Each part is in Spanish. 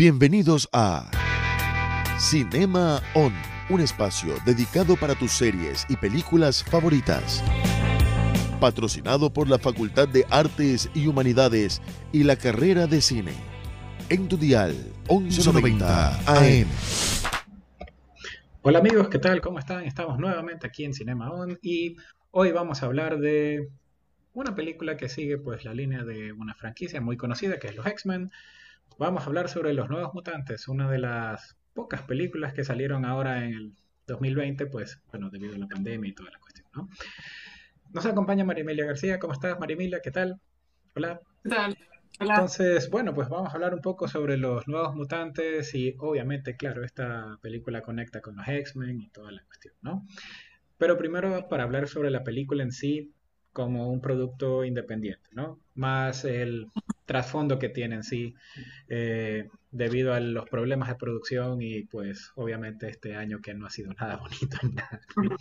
Bienvenidos a Cinema On, un espacio dedicado para tus series y películas favoritas. Patrocinado por la Facultad de Artes y Humanidades y la carrera de cine. En tu dial 1190 AM. Hola amigos, ¿qué tal? ¿Cómo están? Estamos nuevamente aquí en Cinema On y hoy vamos a hablar de una película que sigue pues la línea de una franquicia muy conocida que es los X-Men. Vamos a hablar sobre Los Nuevos Mutantes, una de las pocas películas que salieron ahora en el 2020, pues bueno, debido a la pandemia y toda la cuestión, ¿no? Nos acompaña Marimilia García, ¿cómo estás Marimilia? ¿Qué tal? Hola. ¿Qué tal? Hola. Entonces, bueno, pues vamos a hablar un poco sobre los nuevos mutantes y obviamente, claro, esta película conecta con los X-Men y toda la cuestión, ¿no? Pero primero, para hablar sobre la película en sí, como un producto independiente, ¿no? Más el trasfondo que tiene en sí eh, debido a los problemas de producción y pues obviamente este año que no ha sido nada bonito. Nada.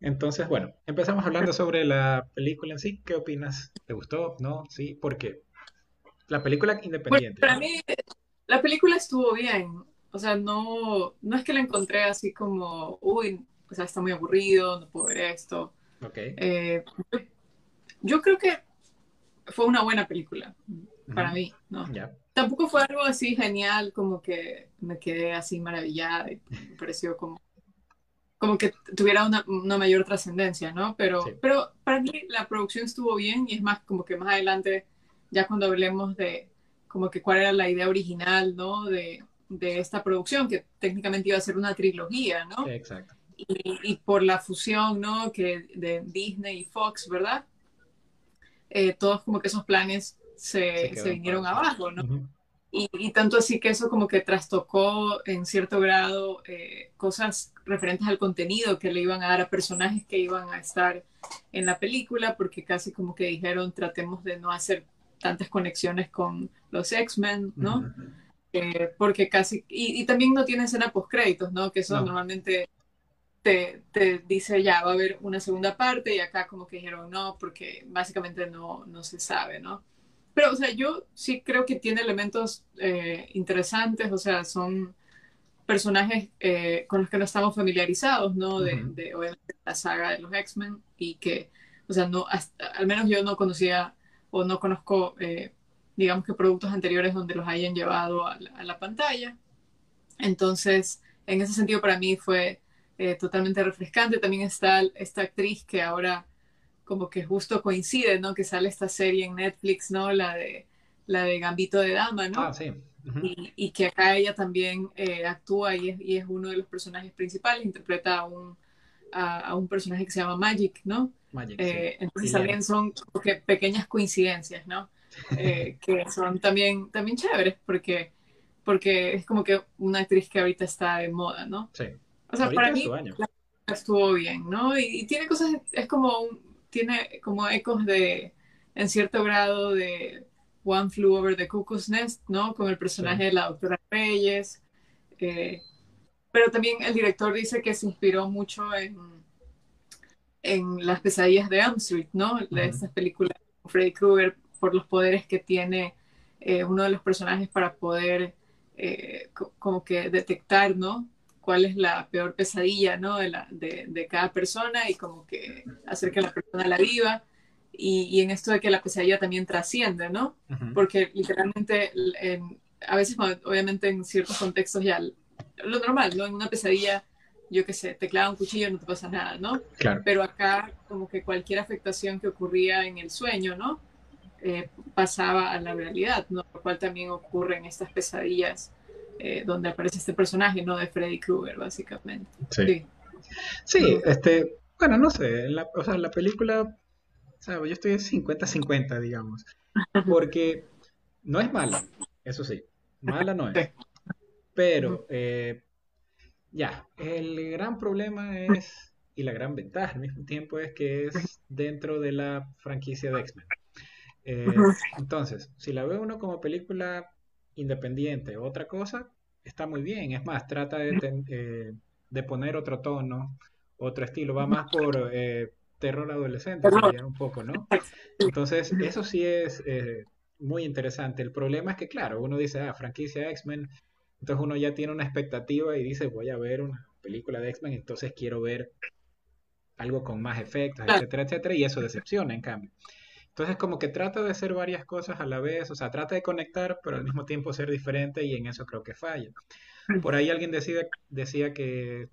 Entonces, bueno, empezamos hablando sobre la película en sí. ¿Qué opinas? ¿Te gustó? ¿No? ¿Sí? ¿Por qué? La película independiente. Bueno, para mí, la película estuvo bien. O sea, no, no es que la encontré así como, uy, o sea, está muy aburrido, no puedo ver esto. Ok. Eh, yo creo que fue una buena película para uh -huh. mí, ¿no? Tampoco fue algo así genial, como que me quedé así maravillada y me pareció como, como que tuviera una, una mayor trascendencia, ¿no? Pero, Sí. pero para mí la producción estuvo bien y es más como que más adelante, ya cuando hablemos de como que cuál era la idea original, ¿no? De, de esta producción, que técnicamente iba a ser una trilogía, ¿no? Exacto. y, y por la fusión, ¿no? Que de Disney y Fox, ¿verdad? Eh, todos como que esos planes se, Se se, vinieron abajo, ¿no? Ujú. Y, y tanto así que eso como que trastocó en cierto grado eh, cosas referentes al contenido que le iban a dar a personajes que iban a estar en la película, porque casi como que dijeron tratemos de no hacer tantas conexiones con los X-Men, ¿no? Ujú. Eh, porque casi, y, y también no tiene escena post créditos, ¿no? Que eso No. normalmente te, te dice ya va a haber una segunda parte y acá como que dijeron no, porque básicamente no, no se sabe, ¿no? Pero, o sea, yo sí creo que tiene elementos eh, interesantes, o sea, son personajes eh, con los que no estamos familiarizados, ¿no? De, obviamente la saga de los X-Men y que, o sea, no, hasta- al menos yo no conocía o no conozco, eh, digamos que productos anteriores donde los hayan llevado a la, a la pantalla. Entonces, en ese sentido para mí fue eh, totalmente refrescante. También está esta actriz que ahora como que justo coincide, ¿no? Que sale esta serie en Netflix, ¿no? La de, la de Gambito de Dama, ¿no? Ah, sí. Y, y que acá ella también eh, actúa y es, y es uno de los personajes principales, interpreta a un, a, a un personaje que se llama Magic, ¿no? Magic, sí. Eh, entonces Liliana. también son como que pequeñas coincidencias, ¿no? Eh, que son también, también chéveres porque, porque es como que una actriz que ahorita está de moda, ¿no? Sí. O sea, Ahorita para mí estuvo bien, ¿no? Y, y tiene cosas, es como un, tiene como ecos de, en cierto grado de One Flew Over the Cuckoo's Nest, ¿no? Con el personaje Sí. de la doctora Reyes. eh, pero también el director dice que se inspiró mucho en, en las pesadillas de Elm Street, ¿no? De Ujú. estas películas con Freddy Krueger por los poderes que tiene eh, uno de los personajes para poder eh, co- como que detectar, ¿no? Cuál es la peor pesadilla, ¿no? De, la, de, de cada persona y como que hacer que la persona la viva. Y, y en esto de que la pesadilla también trasciende, ¿no? Ujú. Porque literalmente, en- a veces, obviamente en ciertos contextos ya lo normal, ¿no? En una pesadilla, yo qué sé, te clava un cuchillo, no te pasa nada, ¿no? Claro. Pero acá como que cualquier afectación que ocurría en el sueño, ¿no? Eh, pasaba a la realidad, ¿no? Lo cual también ocurre en estas pesadillas eh, donde aparece este personaje, ¿no? De Freddy Krueger, básicamente. Sí. Sí. Sí, este, bueno, no sé, la, o sea, la película, sea, yo estoy 50-50, digamos, porque no es mala, eso sí, mala no es, pero eh, ya, el gran problema es, y la gran ventaja al mismo tiempo es que es dentro de la franquicia de X-Men. Eh, entonces, si la ve uno como película independiente, otra cosa, está muy bien, es más, trata de, ten- eh, de poner otro tono, otro estilo, va más por eh, terror adolescente, un poco, ¿no? Entonces, eso sí es eh, muy interesante. El problema es que, claro, uno dice, ah, franquicia X-Men, entonces uno ya tiene una expectativa y dice, voy a ver una película de X-Men, entonces quiero ver algo con más efectos, etcétera, etcétera, y eso decepciona, en cambio. Entonces como que trata de hacer varias cosas a la vez, o sea, trata de conectar, pero al mismo tiempo ser diferente y en eso creo que falla. Por ahí alguien decía, decía que,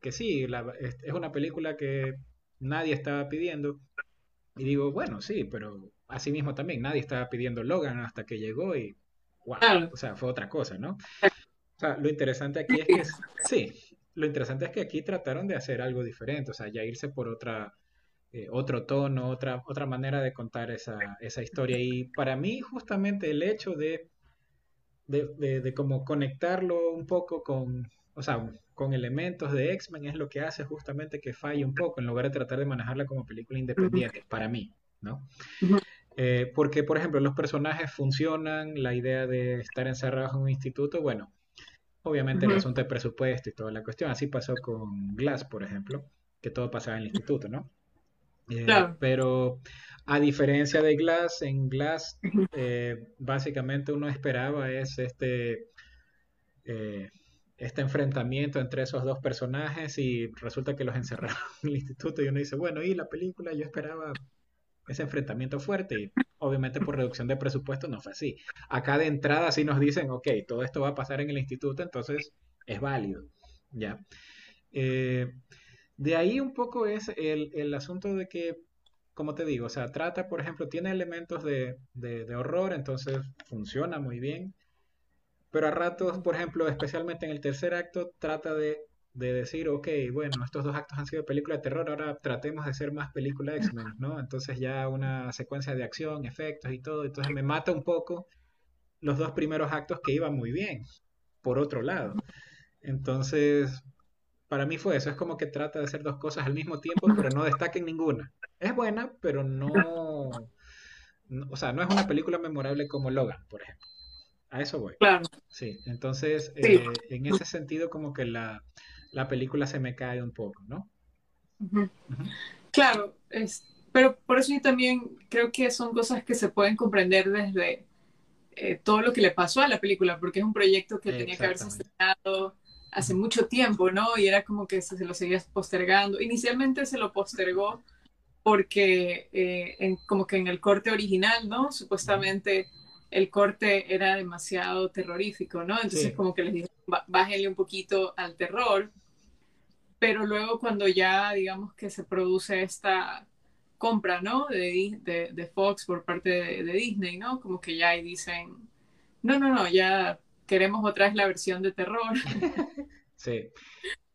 que sí, es una película que nadie estaba pidiendo. Y digo, bueno, sí, pero así mismo también nadie estaba pidiendo Logan hasta que llegó y wow, o sea, fue otra cosa, ¿no? O sea, lo interesante aquí es que sí, lo interesante es que aquí trataron de hacer algo diferente, o sea, ya irse por otra eh, otro tono, otra, otra manera de contar esa, esa historia. Y para mí, justamente el hecho de, de, de, como conectarlo un poco con, o sea, con elementos de X-Men es lo que hace justamente que falle un poco en lugar de tratar de manejarla como película independiente, para mí, ¿no? Eh, porque, por ejemplo, los personajes funcionan, la idea de estar encerrados en un instituto, bueno, obviamente el asunto de presupuesto y toda la cuestión, así pasó con Glass, por ejemplo, que todo pasaba en el instituto, ¿no? Eh, pero a diferencia de Glass, en Glass eh, básicamente uno esperaba es este, eh, este enfrentamiento entre esos dos personajes y resulta que los encerraron en el instituto y uno dice, bueno, y la película yo esperaba ese enfrentamiento fuerte y obviamente por reducción de presupuesto no fue así. Acá de entrada sí nos dicen, ok, todo esto va a pasar en el instituto, entonces es válido, ¿ya? De ahí un poco es el, el, asunto de que, como te digo, o sea, trata, por ejemplo, tiene elementos de, de, horror, entonces funciona muy bien, pero a ratos, por ejemplo, especialmente en el tercer acto, trata de, de decir, ok, bueno, estos dos actos han sido película de terror, ahora tratemos de hacer más película X-Men, ¿no? Entonces ya una secuencia de acción, efectos y todo, entonces me mata un poco los dos primeros actos que iban muy bien, por otro lado. Entonces, para mí fue eso, es como que trata de hacer dos cosas al mismo tiempo, pero no destaca en ninguna. Es buena, pero no, o sea, no es una película memorable como Logan, por ejemplo. A eso voy. Claro. Sí, entonces, eh, en ese sentido, como que la, película se me cae un poco, ¿no? Claro, es, pero por eso yo también creo que son cosas que se pueden comprender desde eh, todo lo que le pasó a la película, porque es un proyecto que tenía que haberse estrenado hace mucho tiempo, ¿no? Y era como que se, lo seguía postergando. Inicialmente se lo postergó porque eh, en, como que en el corte original, ¿no? Supuestamente el corte era demasiado terrorífico, ¿no? Entonces como que les dije, bájenle un poquito al terror. Pero luego cuando ya, digamos que se produce esta compra, ¿no? De, de, de Fox por parte de, de, Disney, ¿no? Como que ya ahí dicen, no, no, no, ya queremos otra vez la versión de terror. sí.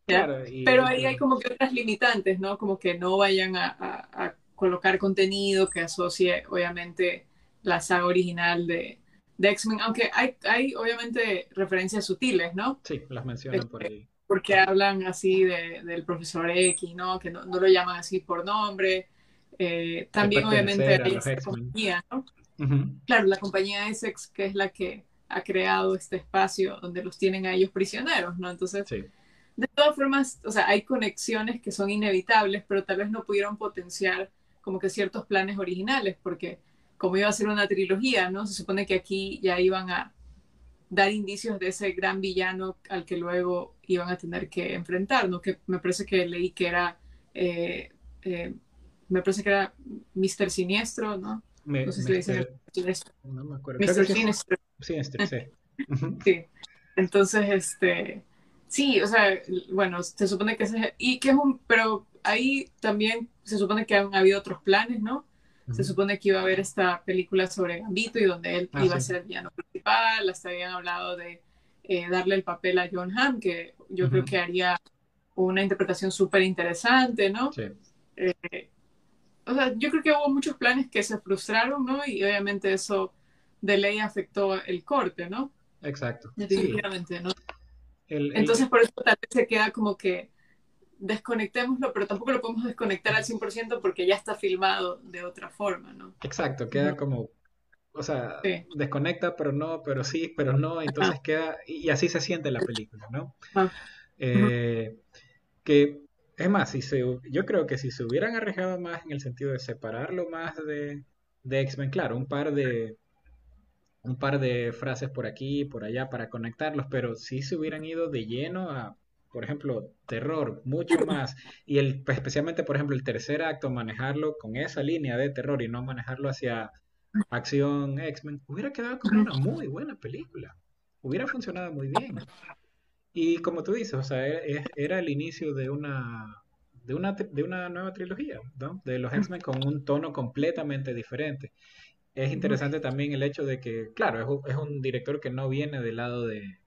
Claro, Pero ahí hay como que otras limitantes, ¿no? Como que no vayan a, colocar contenido que asocie, obviamente, la saga original de, de X-Men, aunque hay, hay, obviamente, referencias sutiles, ¿no? Sí, las mencionan por ahí. Porque hablan así de, del profesor X, ¿no? Que no, lo llaman así por nombre. Eh, también, obviamente, hay esta compañía, ¿no? Claro, la compañía Essex, que es la que ha creado este espacio donde los tienen a ellos prisioneros, ¿no? Entonces, de todas formas, o sea, hay conexiones que son inevitables, pero tal vez no pudieron potenciar como que ciertos planes originales, porque como iba a ser una trilogía, ¿no? Se supone que aquí ya iban a dar indicios de ese gran villano al que luego iban a tener que enfrentar, ¿no? Que me parece que leí que era, eh, eh, me parece que era Mr. Siniestro, ¿no? no sé si le dicen No me acuerdo. Mr. Siniestro. Sí, este, sí. sí. Entonces, este, sí, o sea, bueno, se supone que es, y que es un, pero ahí también se supone que han habido otros planes, ¿no? Se supone que iba a haber esta película sobre Gambito y donde él ah, iba a ser el villano principal, hasta habían hablado de eh, darle el papel a John Hamm, que yo creo que haría una interpretación súper interesante, ¿no? Sí. Eh, o sea, yo creo que hubo muchos planes que se frustraron, ¿no? Y obviamente eso de ley afectó el corte, ¿no? Exacto. Definitivamente, ¿no? Entonces, por eso tal vez se queda como que desconectémoslo, pero tampoco lo podemos desconectar al 100% porque ya está filmado de otra forma, ¿no? Exacto, queda como, o sea, desconecta, pero no, pero sí, pero no, entonces queda, y así se siente la película, ¿no? Eh, que, es más, si se, yo creo que si se hubieran arriesgado más en el sentido de separarlo más de, de X-Men, claro, un par de, un par de frases por aquí y por allá para conectarlos, pero si se hubieran ido de lleno a, por ejemplo, terror, mucho más, y el, especialmente, por ejemplo, el tercer acto, manejarlo con esa línea de terror y no manejarlo hacia acción X-Men, hubiera quedado como una muy buena película, hubiera funcionado muy bien. Y como tú dices, o sea, e, era el inicio de una de una, de una nueva trilogía, ¿no? De los X-Men con un tono completamente diferente. Es interesante también el hecho de que, claro, es, un director que no viene del lado de,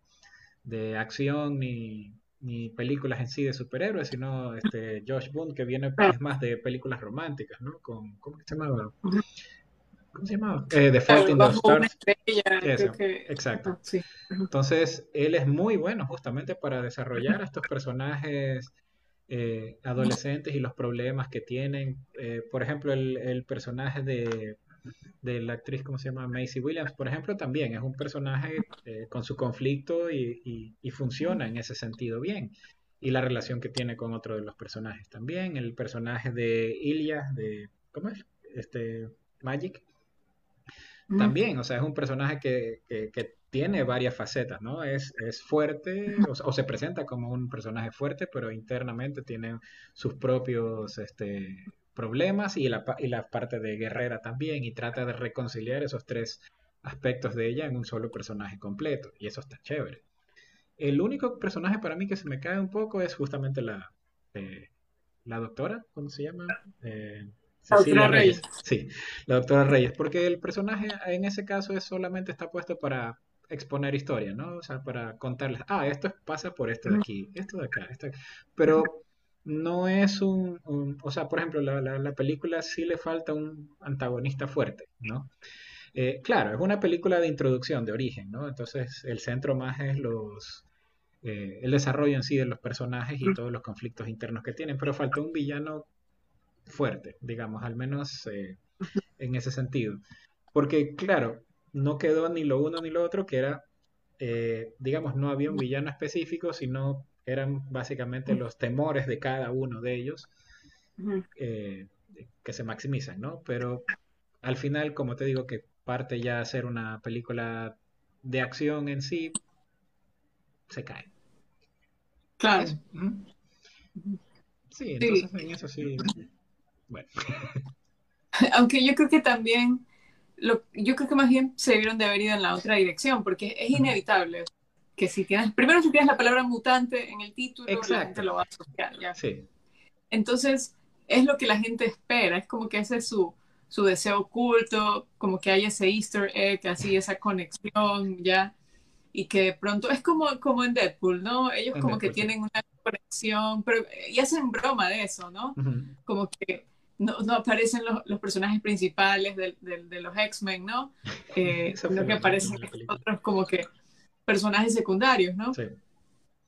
de acción ni, ni, películas en sí de superhéroes, sino este Josh Boone, que viene más de películas románticas, ¿no? Con, ¿Cómo se llamaba? ¿Cómo se llamaba? Eh, the Fault in the Stars. Exacto. Entonces, él es muy bueno justamente para desarrollar a estos personajes eh, adolescentes y los problemas que tienen. Eh, por ejemplo, el, personaje de, la actriz, ¿cómo se llama? Macy Williams, por ejemplo, también es un personaje eh, con su conflicto y, funciona en ese sentido bien. Y la relación que tiene con otro de los personajes también. El personaje de Ilya, de, ¿cómo es? Este, Magic. También, o sea, es un personaje que, que tiene varias facetas, ¿no? Es, es fuerte o, se presenta como un personaje fuerte, pero internamente tiene sus propios este, problemas y la, y la parte de guerrera también y trata de reconciliar esos tres aspectos de ella en un solo personaje completo y eso está chévere. El único personaje para mí que se me cae un poco es justamente la, eh, la doctora, ¿cómo se llama? Eh, Cecilia Reyes. Sí, la doctora Reyes, porque el personaje en ese caso es solamente está puesto para exponer historia, ¿no? O sea, para contarles, ah, esto pasa por esto de aquí, esto de acá, esto Pero no es un, o sea, por ejemplo, la, la, película sí le falta un antagonista fuerte, ¿no? Eh, claro, es una película de introducción, de origen, ¿no? Entonces el centro más es los, eh, el desarrollo en sí de los personajes y todos los conflictos internos que tienen, pero falta un villano fuerte, digamos, al menos eh, en ese sentido. Porque, claro, no quedó ni lo uno ni lo otro, que era, eh, digamos, no había un villano específico, sino eran básicamente los temores de cada uno de ellos eh, que se maximizan, ¿no? Pero al final, como te digo, que parte ya a ser una película de acción en sí, se cae. Claro. Sí, entonces en eso sí. Bueno. Aunque yo creo que también yo creo que más bien se debieron de haber ido en la otra dirección, porque es inevitable que si tienes, primero si tienes la palabra mutante en el título, la gente lo va a asociar, ¿ya? Sí. Entonces, es lo que la gente espera, es como que ese es su, su deseo oculto, como que hay ese easter egg, así, esa conexión, ¿ya? Y que de pronto, es como, como en Deadpool, ¿no? Ellos como que tienen una conexión, pero, y hacen broma de eso, ¿no? Como que no, no aparecen los, los, personajes principales de, de, los X-Men, ¿no? Eh, sino que aparecen otros como que personajes secundarios, ¿no? Sí.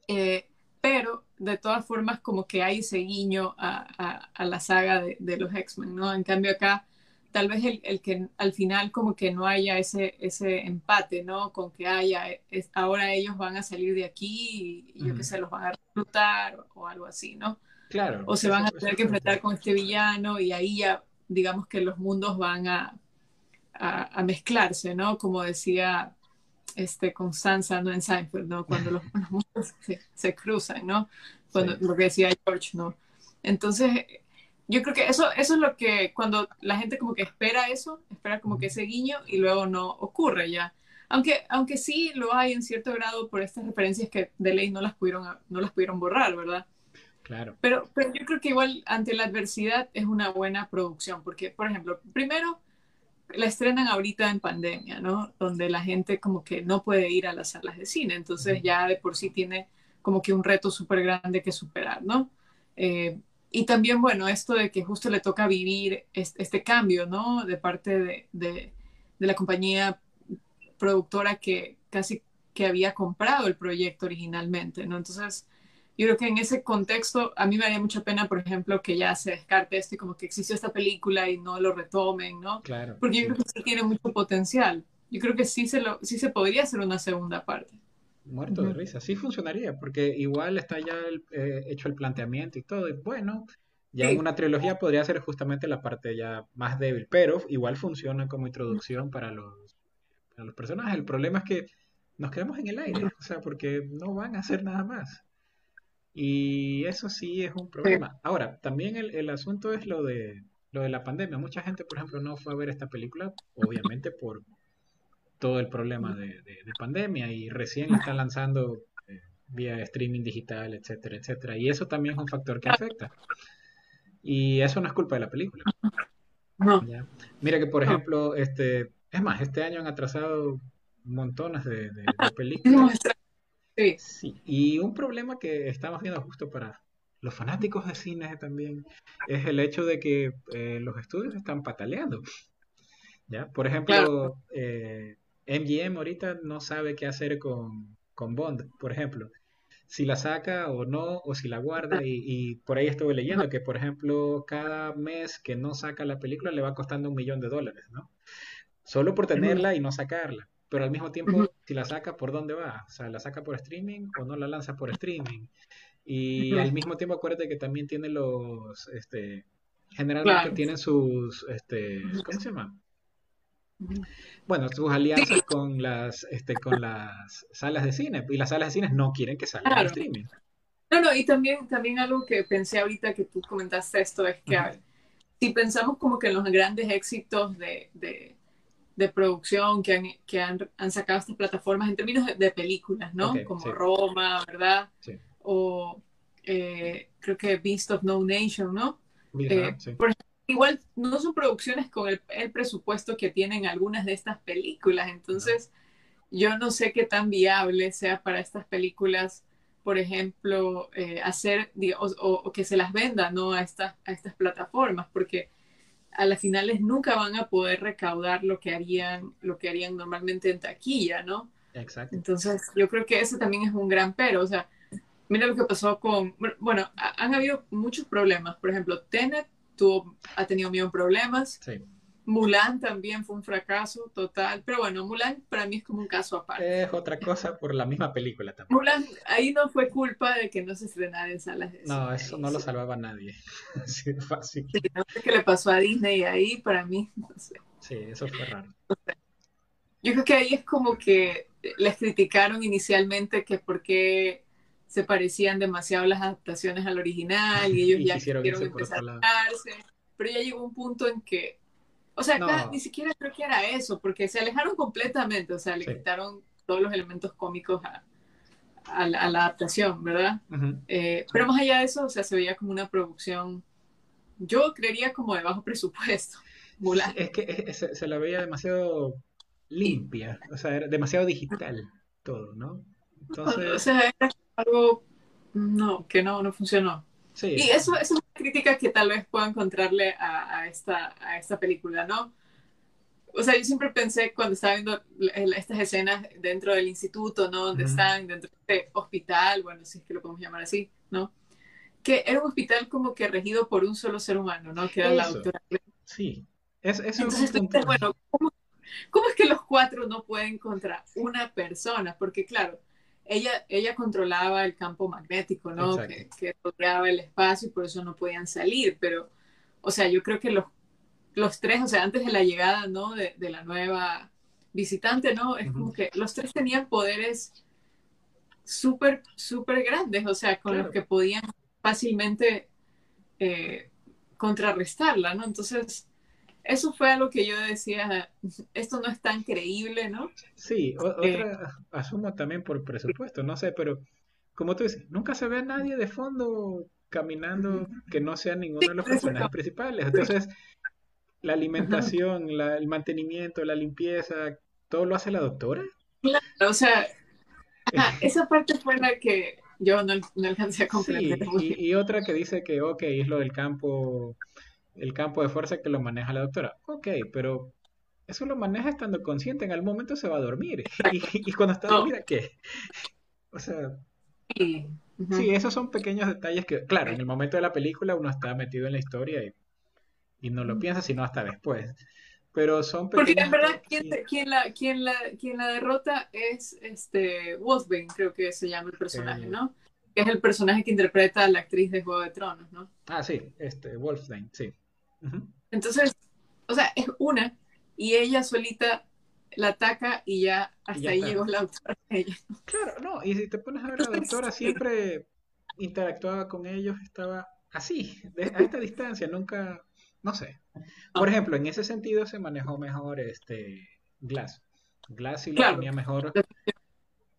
Eh, pero de todas formas como que hay ese guiño a, a, a la saga de, de los X-Men, ¿no? En cambio acá tal vez el, el, que al final como que no haya ese, ese empate, ¿no? Con que haya, es, ahora ellos van a salir de aquí y, yo que sé, los van a reclutar o, o algo así, ¿no? O se van a tener que enfrentar con este villano y ahí ya, digamos que los mundos van a, a, mezclarse, ¿no? Como decía este, Constanza ¿no? en Seinfeld, ¿no? Cuando los, mundos se, se, cruzan, ¿no? Cuando, Lo que decía George, ¿no? Entonces, yo creo que eso, eso es lo que cuando la gente como que espera eso, espera como que ese guiño y luego no ocurre ya. Aunque, aunque sí lo hay en cierto grado por estas referencias que de ley no las pudieron, no las pudieron borrar, ¿verdad? Pero, pero yo creo que igual ante la adversidad es una buena producción, porque, por ejemplo, primero la estrenan ahorita en pandemia, ¿no? Donde la gente como que no puede ir a las salas de cine, entonces ya de por sí tiene como que un reto súper grande que superar, ¿no? Eh, y también, bueno, esto de que justo le toca vivir este, cambio, ¿no? De parte de, de, de, la compañía productora que casi que había comprado el proyecto originalmente, ¿no? Entonces, yo creo que en ese contexto a mí me haría mucha pena, por ejemplo, que ya se descarte esto y como que existió esta película y no lo retomen, ¿no? Claro. Porque yo creo que sí tiene mucho potencial. Yo creo que sí se, lo, sí se podría hacer una segunda parte. Muerto de risa, sí funcionaría, porque igual está ya eh, hecho el planteamiento y todo, y bueno, ya en una trilogía podría ser justamente la parte ya más débil, pero igual funciona como introducción para los a los personajes. El problema es que nos quedamos en el aire, o sea, porque no van a hacer nada más. Y eso sí es un problema. Ahora, también el, el asunto es lo de, lo de la pandemia. Mucha gente, por ejemplo, no fue a ver esta película, obviamente por todo el problema de, de, pandemia y recién la están lanzando eh, vía streaming digital, etcétera, etcétera. Y eso también es un factor que afecta. Y eso no es culpa de la película. No. Mira que, por ejemplo, este, es más, este año han atrasado montones de, de, películas. Sí. Y un problema que estamos viendo justo para los fanáticos de cine también es el hecho de que eh, los estudios están pataleando. ¿Ya? Por ejemplo, eh, MGM ahorita no sabe qué hacer con, con, Bond, por ejemplo. Si la saca o no, o si la guarda. Y, y, por ahí estuve leyendo que, por ejemplo, cada mes que no saca la película le va costando un millón de dólares, ¿no? Solo por tenerla y no sacarla. Pero al mismo tiempo, si la saca, ¿por dónde va? O sea, ¿la saca por streaming o no la lanza por streaming? Y al mismo tiempo, acuérdate que también tiene los, este, generalmente tienen sus, este, ¿cómo se llama? Bueno, sus alianzas con las, este, con las salas de cine. Y las salas de cine no quieren que salga claro. streaming. No, no, y también, también algo que pensé ahorita que tú comentaste esto es que si pensamos como que en los grandes éxitos de, de, de producción que, han, que han, han, sacado estas plataformas en términos de, películas, ¿no? como Roma, ¿verdad? Sí. O eh, creo que Beast of No Nation, ¿no? Eh, sí. por ejemplo, igual no son producciones con el, el, presupuesto que tienen algunas de estas películas, entonces no. yo no sé qué tan viable sea para estas películas, por ejemplo, eh, hacer o, o, o, que se las venda ¿no? a, estas, a estas plataformas, porque a las finales nunca van a poder recaudar lo que harían, lo que harían normalmente en taquilla, ¿no? Exacto. Entonces, yo creo que ese también es un gran pero, o sea, mira lo que pasó con, bueno, han habido muchos problemas, por ejemplo, Tenet tuvo, ha tenido mil problemas. Sí. Mulan también fue un fracaso total, pero bueno, Mulan para mí es como un caso aparte. Es otra cosa por la misma película también. Mulan, ahí no fue culpa de que no se estrenara en salas de No, eso no lo salvaba nadie. Así de fácil. Sí, no sé qué le pasó a Disney ahí, para mí, no sé. Sí, eso fue raro. Yo creo que ahí es como que les criticaron inicialmente que por qué se parecían demasiado las adaptaciones al original y ellos y ya quisieron empezar a pero ya llegó un punto en que o sea, acá no. ni siquiera creo que era eso, porque se alejaron completamente, o sea, le sí. quitaron todos los elementos cómicos a, a, la, a la, adaptación, ¿verdad? Uh -huh. eh, pero más allá de eso, o sea, se veía como una producción, yo creería como de bajo presupuesto. Mulan. Es que es, se, se, la veía demasiado limpia, o sea, era demasiado digital todo, ¿no? Entonces... O sea, era algo, no, que no, no funcionó. Sí. Y eso, eso, es una crítica que tal vez pueda encontrarle a, a, esta, a esta película, ¿no? O sea, yo siempre pensé cuando estaba viendo estas escenas dentro del instituto, ¿no? Donde uh -huh. están, dentro de este hospital, bueno, si es que lo podemos llamar así, ¿no? Que era un hospital como que regido por un solo ser humano, ¿no? Que era eso. la doctora. Sí. Es, eso Entonces, es bueno, ¿cómo, ¿cómo es que los cuatro no pueden contra una persona? Porque, claro, ella, ella controlaba el campo magnético, ¿no? Que, que, rodeaba el espacio y por eso no podían salir, pero, o sea, yo creo que los, los tres, o sea, antes de la llegada, ¿no? De, de la nueva visitante, ¿no? Es uh -huh. como que los tres tenían poderes súper, súper grandes, o sea, con claro. los que podían fácilmente eh, contrarrestarla, ¿no? Entonces, eso fue algo que yo decía, esto no es tan creíble, ¿no? Sí, o, otra, eh, asumo también por presupuesto, no sé, pero como tú dices, nunca se ve a nadie de fondo caminando que no sea ninguno de los personajes principales. Entonces, la alimentación, la, el mantenimiento, la limpieza, ¿todo lo hace la doctora? Claro, o sea, ajá, esa parte fue la que yo no, no alcancé a comprender. Sí, y, y, otra que dice que, ok, es lo del campo el campo de fuerza que lo maneja la doctora. Ok, pero eso lo maneja estando consciente. En algún momento se va a dormir. Y, y cuando está dormida, ¿qué? O sea. Sí. Uh -huh. sí, esos son pequeños detalles que, claro, en el momento de la película uno está metido en la historia y, y no lo piensa, sino hasta después. Pero son pequeños. Porque en verdad, quien, la, quien, la, quien la derrota es este Wolfbane, creo que se llama el personaje, eh... ¿no? Que es el personaje que interpreta a la actriz de Juego de Tronos, ¿no? Ah, sí, este, Wolfbane, sí. Uh -huh. Entonces, o sea, es una y ella solita la ataca y ya hasta ahí llegó la doctora. Claro, no, y si te pones a ver, la doctora siempre interactuaba con ellos, estaba así, a esta distancia, nunca, no sé. Por ejemplo, en ese sentido se manejó mejor este Glass. Glass sí lo tenía mejor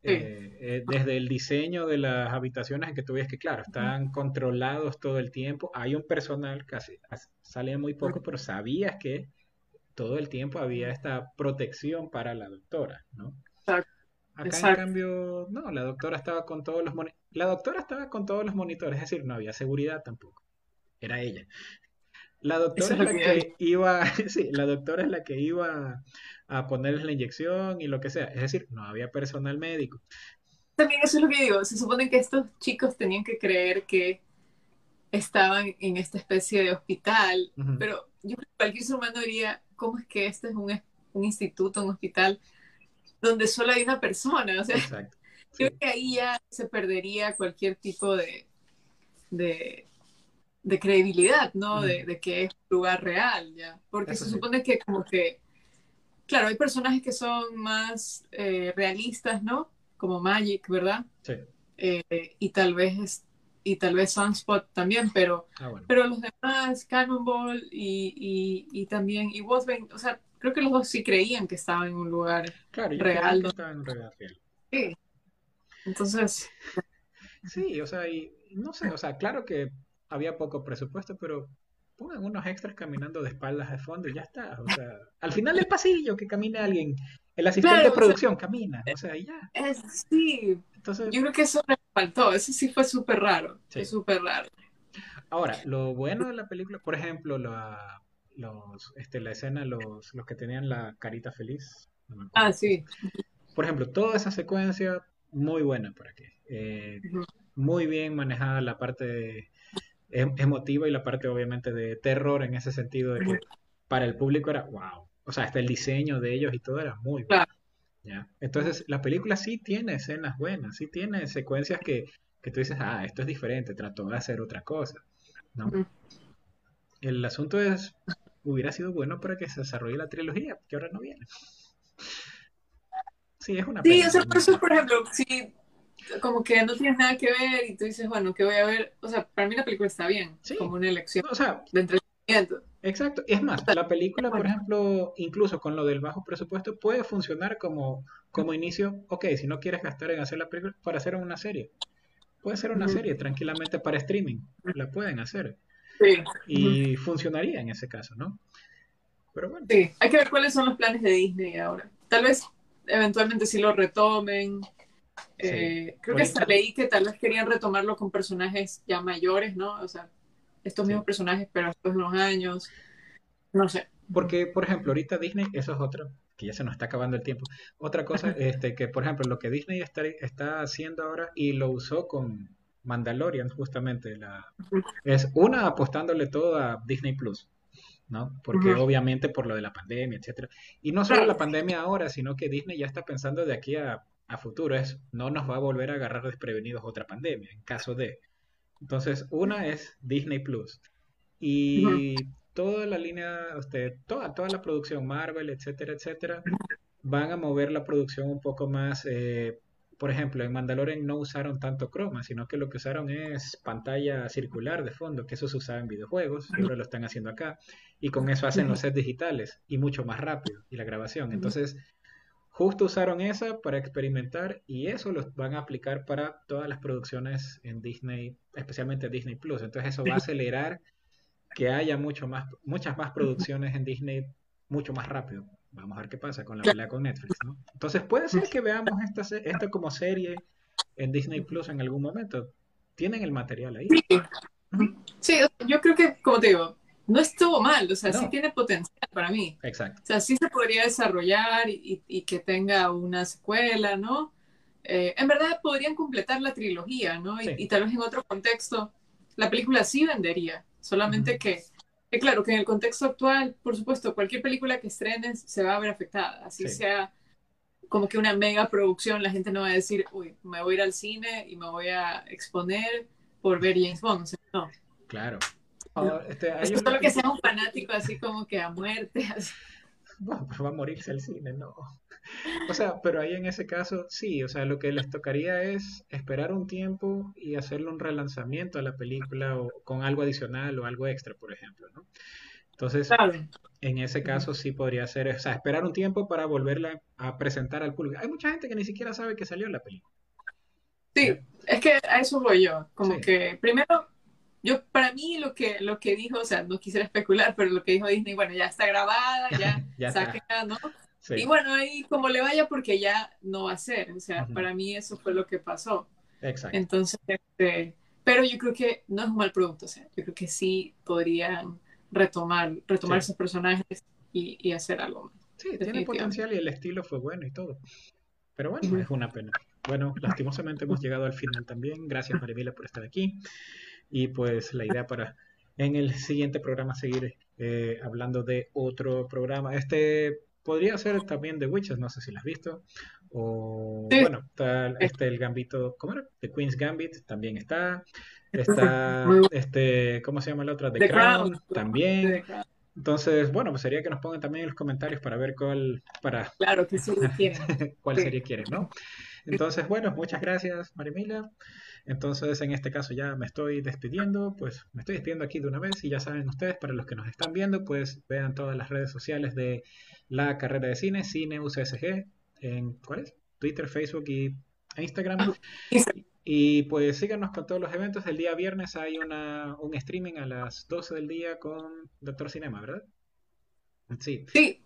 eh, eh, desde el diseño de las habitaciones en que tú ves que, claro, están controlados todo el tiempo. Hay un personal, casi sale muy poco, pero sabías que todo el tiempo había esta protección para la doctora, ¿no? Acá en cambio, no, la doctora estaba con todos los la doctora estaba con todos los monitores, es decir, no había seguridad tampoco. Era ella. La doctora es la que iba, sí, la doctora es la que iba a ponerles la inyección y lo que sea. Es decir, no había personal médico. También eso es lo que digo. Se supone que estos chicos tenían que creer que estaban en esta especie de hospital, pero yo creo que cualquier ser humano diría, ¿cómo es que este es un, un instituto, un hospital, donde solo hay una persona? O sea, creo que ahí ya se perdería cualquier tipo de, de, de credibilidad, ¿no? de, de, que es un lugar real, ¿ya? Porque se supone que como que Claro, hay personajes que son más eh, realistas, ¿no? Como Magic, ¿verdad? Sí. Eh, y tal vez y tal vez Sunspot también, pero, ah, pero los demás, Cannonball y, y, también, y Wolfbane, o sea, creo que los dos sí creían que estaban en un lugar claro, real. Que estaban en un lugar real. Sí. Entonces. Sí, o sea, y no sé, o sea, claro que había poco presupuesto, pero pongan unos extras caminando de espaldas de fondo y ya está. O sea, al final del pasillo que camine alguien, el asistente de producción camina, o sea, ya. sí, Entonces, yo creo que eso me faltó, eso sí fue súper raro, sí. súper raro. Ahora, lo bueno de la película, por ejemplo, la, los, este, la escena, los, los que tenían la carita feliz. ah, sí. Por ejemplo, toda esa secuencia, muy buena por aquí. Eh, muy bien manejada la parte de emotiva y la parte obviamente de terror en ese sentido de que para el público era wow. O sea, hasta el diseño de ellos y todo era muy bueno. ¿ya? Entonces, la película sí tiene escenas buenas, sí tiene secuencias que, que tú dices, ah, esto es diferente, trató de hacer otra cosa. ¿no? El asunto es, hubiera sido bueno para que se desarrolle la trilogía, que ahora no viene. Sí, es una Sí, eso, por ejemplo, sí, como que no tienes nada que ver y tú dices, bueno, ¿qué voy a ver? O sea, para mí la película está bien, como una elección o sea, de entretenimiento. Exacto. Es más, la película, por ejemplo, incluso con lo del bajo presupuesto, puede funcionar como, como inicio, ok, si no quieres gastar en hacer la película, para hacer una serie. Puede ser una serie tranquilamente para streaming, la pueden hacer. Sí. Y funcionaría en ese caso, ¿no? Pero bueno. Sí, hay que ver cuáles son los planes de Disney ahora. Tal vez eventualmente si lo retomen, eh, creo que hasta leí que tal vez querían retomarlo con personajes ya mayores, ¿no? O sea, estos mismos personajes, pero de unos años. No sé. Porque, por ejemplo, ahorita Disney, eso es otro, que ya se nos está acabando el tiempo. Otra cosa, este, que por ejemplo, lo que Disney está, está haciendo ahora y lo usó con Mandalorian, justamente, la, es una apostándole todo a Disney Plus. ¿no? Porque obviamente por lo de la pandemia, etcétera. Y no solo la pandemia ahora, sino que Disney ya está pensando de aquí a a futuro es, no nos va a volver a agarrar desprevenidos otra pandemia, en caso de. Entonces, una es Disney Plus. Y toda la línea, usted, toda, toda la producción, Marvel, etcétera, etcétera, van a mover la producción un poco más. Eh, por ejemplo, en Mandalorian no usaron tanto croma, sino que lo que usaron es pantalla circular de fondo, que eso se usaba en videojuegos, ahora lo están haciendo acá, y con eso hacen los sets digitales y mucho más rápido, y la grabación. Entonces, Justo usaron esa para experimentar y eso lo van a aplicar para todas las producciones en Disney, especialmente Disney Plus. Entonces eso va a acelerar que haya mucho más, muchas más producciones en Disney mucho más rápido. Vamos a ver qué pasa con la pelea con Netflix, ¿no? Entonces puede ser que veamos esta, esta como serie en Disney Plus en algún momento. Tienen el material ahí. Sí, yo creo que, como te digo, no estuvo mal, o sea, sí tiene potencial para mí. Exacto. O sea, sí se podría desarrollar y, que tenga una secuela, ¿no? Eh, en verdad podrían completar la trilogía, ¿no? Y, tal vez en otro contexto la película sí vendería, solamente que, claro, que en el contexto actual, por supuesto, cualquier película que estrenes se va a ver afectada, así sea como que una mega producción, la gente no va a decir, uy, me voy a ir al cine y me voy a exponer por ver James Bond, o sea, no. Claro. Este, solo que sea un fanático así como que a muerte. Bueno, pues va a morirse el cine, no. O sea, pero ahí en ese caso, sí, o sea, lo que les tocaría es esperar un tiempo y hacerle un relanzamiento a la película o con algo adicional o algo extra, por ejemplo, ¿no? Entonces, en ese caso sí podría ser, o sea, esperar un tiempo para volverla a presentar al público. Hay mucha gente que ni siquiera sabe que salió la película. Sí, es que a eso voy yo, como que primero yo, para mí, lo que, lo que dijo, o sea, no quisiera especular, pero lo que dijo Disney, bueno, ya está grabada, ya, ya ¿no? Y bueno, ahí como le vaya, porque ya no va a ser, o sea, para mí eso fue lo que pasó. Exacto. Entonces, este, pero yo creo que no es un mal producto, o sea, yo creo que sí podrían retomar, retomar esos personajes y, y, hacer algo más. Sí, tiene potencial y el estilo fue bueno y todo. Pero bueno, es una pena. Bueno, lastimosamente hemos llegado al final también. Gracias, Marimila, por estar aquí. Y pues la idea para en el siguiente programa seguir eh, hablando de otro programa. Este podría ser también de Witches, no sé si lo has visto. O bueno, está este el Gambito, ¿cómo era? The Queen's Gambit también está. Está este, ¿cómo se llama la otra? The, Crown, también. Entonces, bueno, pues sería que nos pongan también en los comentarios para ver cuál para Claro que sí cuál serie quieren, ¿no? Entonces, bueno, muchas gracias, Marimila. Entonces, en este caso ya me estoy despidiendo, pues me estoy despidiendo aquí de una vez y ya saben ustedes, para los que nos están viendo, pues vean todas las redes sociales de la carrera de cine, Cine UCSG, en ¿cuál es? Twitter, Facebook y Instagram. Y pues síganos con todos los eventos. El día viernes hay una, un streaming a las 12 del día con Doctor Cinema, ¿verdad? Sí. sí.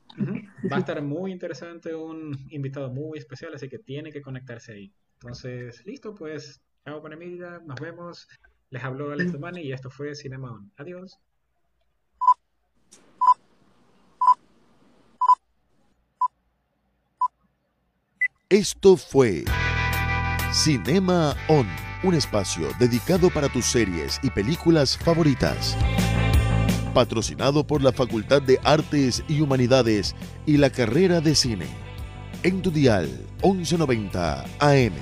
Va a estar muy interesante, un invitado muy especial, así que tiene que conectarse ahí. Entonces, listo, pues Chao, Emilia, nos vemos. Les habló Alex Domani y esto fue Cinema On. Adiós. Esto fue Cinema On, un espacio dedicado para tus series y películas favoritas. Patrocinado por la Facultad de Artes y Humanidades y la carrera de cine. En tu dial 1190 AM.